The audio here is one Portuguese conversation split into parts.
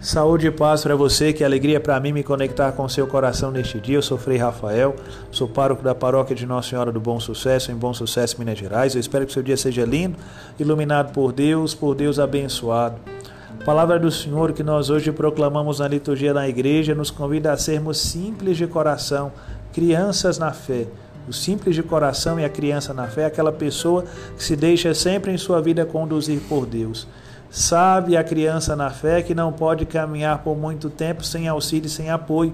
Saúde e paz para você, que alegria para mim me conectar com seu coração neste dia. Eu sou Frei Rafael, sou pároco da paróquia de Nossa Senhora do Bom Sucesso, em Bom Sucesso, Minas Gerais. Eu espero que seu dia seja lindo, iluminado por Deus, por Deus abençoado. A palavra do Senhor que nós hoje proclamamos na liturgia da igreja nos convida a sermos simples de coração, crianças na fé. O simples de coração e a criança na fé é aquela pessoa que se deixa sempre em sua vida conduzir por Deus. Sabe a criança na fé que não pode caminhar por muito tempo sem auxílio e sem apoio.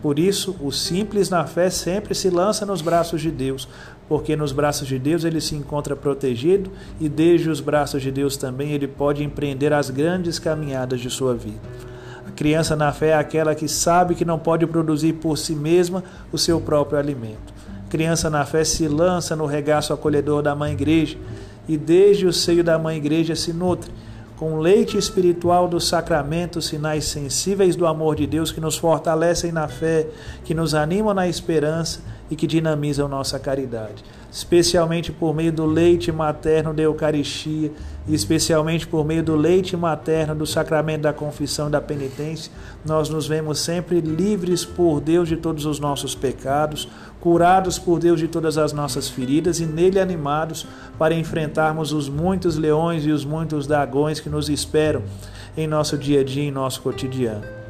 Por isso, o simples na fé sempre se lança nos braços de Deus, porque nos braços de Deus ele se encontra protegido e desde os braços de Deus também ele pode empreender as grandes caminhadas de sua vida. A criança na fé é aquela que sabe que não pode produzir por si mesma o seu próprio alimento. A criança na fé se lança no regaço acolhedor da mãe igreja e desde o seio da mãe igreja se nutre com leite espiritual dos sacramentos, sinais sensíveis do amor de Deus que nos fortalecem na fé, que nos animam na esperança e que dinamizam nossa caridade. Especialmente por meio do leite materno da Eucaristia e especialmente por meio do leite materno do sacramento da confissão e da penitência, nós nos vemos sempre livres por Deus de todos os nossos pecados, curados por Deus de todas as nossas feridas e nele animados para enfrentarmos os muitos leões e os muitos dragões que nos esperam em nosso dia a dia, em nosso cotidiano.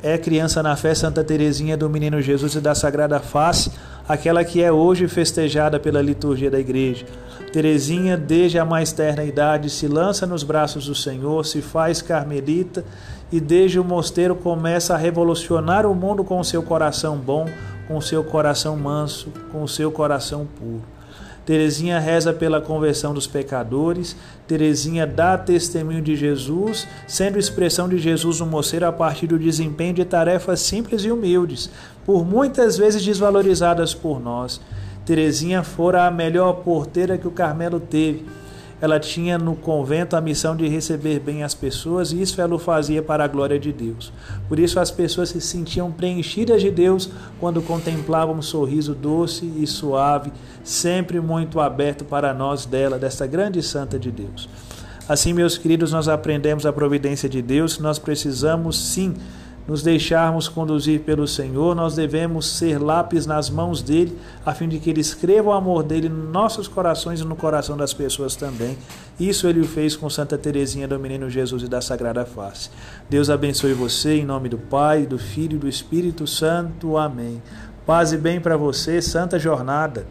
É criança na fé Santa Teresinha do Menino Jesus e da Sagrada Face, aquela que é hoje festejada pela liturgia da igreja. Teresinha, desde a mais terna idade, se lança nos braços do Senhor, se faz carmelita e desde o mosteiro começa a revolucionar o mundo com o seu coração bom, com o seu coração manso, com o seu coração puro. Terezinha reza pela conversão dos pecadores. Terezinha dá testemunho de Jesus, sendo expressão de Jesus no moceiro a partir do desempenho de tarefas simples e humildes, por muitas vezes desvalorizadas por nós. Terezinha fora a melhor porteira que o Carmelo teve ela tinha no convento a missão de receber bem as pessoas e isso ela o fazia para a glória de Deus. Por isso as pessoas se sentiam preenchidas de Deus quando contemplavam um sorriso doce e suave, sempre muito aberto para nós dela, desta grande santa de Deus. Assim, meus queridos, nós aprendemos a providência de Deus, nós precisamos sim nos deixarmos conduzir pelo Senhor, nós devemos ser lápis nas mãos dele, a fim de que ele escreva o amor dele nos nossos corações e no coração das pessoas também. Isso ele fez com Santa Teresinha do Menino Jesus e da Sagrada Face. Deus abençoe você em nome do Pai, do Filho e do Espírito Santo. Amém. Paz e bem para você, santa jornada.